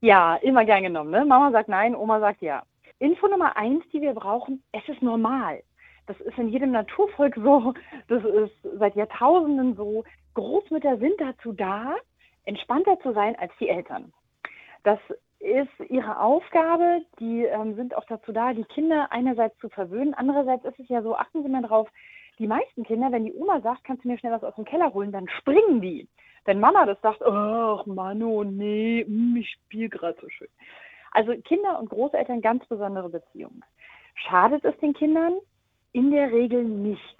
Ja, immer gern genommen. Ne? Mama sagt nein, Oma sagt ja. Info Nummer eins, die wir brauchen, es ist normal. Das ist in jedem Naturvolk so, das ist seit Jahrtausenden so. Großmütter sind dazu da, entspannter zu sein als die Eltern. Das ist ihre Aufgabe. Die ähm, sind auch dazu da, die Kinder einerseits zu verwöhnen. Andererseits ist es ja so, achten Sie mal drauf, die meisten Kinder, wenn die Oma sagt, kannst du mir schnell was aus dem Keller holen, dann springen die. Wenn Mama das sagt, ach Mano, nee, mm, ich spiele gerade so schön. Also Kinder und Großeltern ganz besondere Beziehungen. Schadet es den Kindern? In der Regel nicht.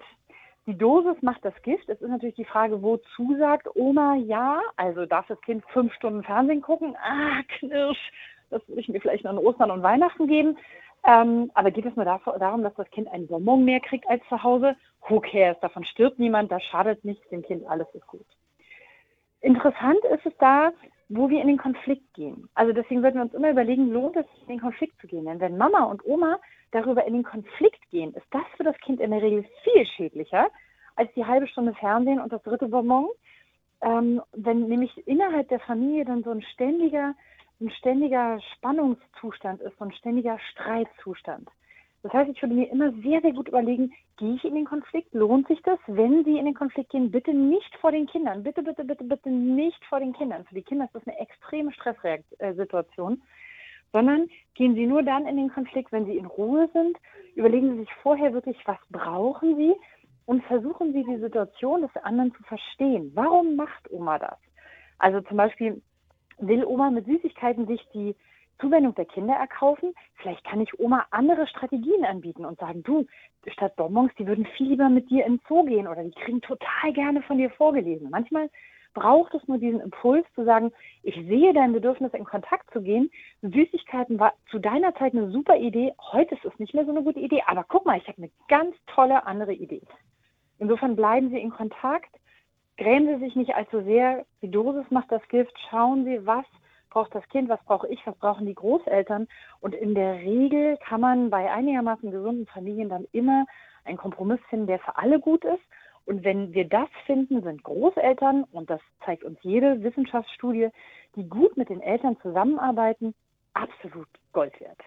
Die Dosis macht das Gift. Es ist natürlich die Frage, wozu sagt Oma ja? Also darf das Kind fünf Stunden Fernsehen gucken? Ah, Knirsch. Das würde ich mir vielleicht noch an Ostern und Weihnachten geben. Ähm, aber geht es nur darum, dass das Kind einen Bonbon mehr kriegt als zu Hause? Who cares? Davon stirbt niemand, das schadet nichts dem Kind, alles ist gut. Interessant ist es da, wo wir in den Konflikt gehen. Also deswegen sollten wir uns immer überlegen, lohnt es sich in den Konflikt zu gehen? Denn wenn Mama und Oma darüber in den Konflikt gehen, ist das für das Kind in der Regel viel schädlicher als die halbe Stunde Fernsehen und das dritte Bonbon. Ähm, wenn nämlich innerhalb der Familie dann so ein ständiger ein ständiger Spannungszustand ist, so ein ständiger Streitzustand. Das heißt, ich würde mir immer sehr, sehr gut überlegen, gehe ich in den Konflikt? Lohnt sich das? Wenn Sie in den Konflikt gehen, bitte nicht vor den Kindern. Bitte, bitte, bitte, bitte nicht vor den Kindern. Für die Kinder ist das eine extreme Stresssituation. Sondern gehen Sie nur dann in den Konflikt, wenn Sie in Ruhe sind. Überlegen Sie sich vorher wirklich, was brauchen Sie? Und versuchen Sie die Situation des anderen zu verstehen. Warum macht Oma das? Also zum Beispiel, will Oma mit Süßigkeiten sich die Zuwendung der Kinder erkaufen? Vielleicht kann ich Oma andere Strategien anbieten und sagen, du, statt Bonbons, die würden viel lieber mit dir in den Zoo gehen oder die kriegen total gerne von dir vorgelesen. Manchmal braucht es nur diesen Impuls zu sagen, ich sehe dein Bedürfnis, in Kontakt zu gehen. Süßigkeiten war zu deiner Zeit eine super Idee. Heute ist es nicht mehr so eine gute Idee. Aber guck mal, ich habe eine ganz tolle andere Idee. Insofern bleiben Sie in Kontakt Grämen Sie sich nicht allzu sehr. Die Dosis macht das Gift. Schauen Sie, was braucht das Kind, was brauche ich, was brauchen die Großeltern. Und in der Regel kann man bei einigermaßen gesunden Familien dann immer einen Kompromiss finden, der für alle gut ist. Und wenn wir das finden, sind Großeltern, und das zeigt uns jede Wissenschaftsstudie, die gut mit den Eltern zusammenarbeiten, absolut Gold wert.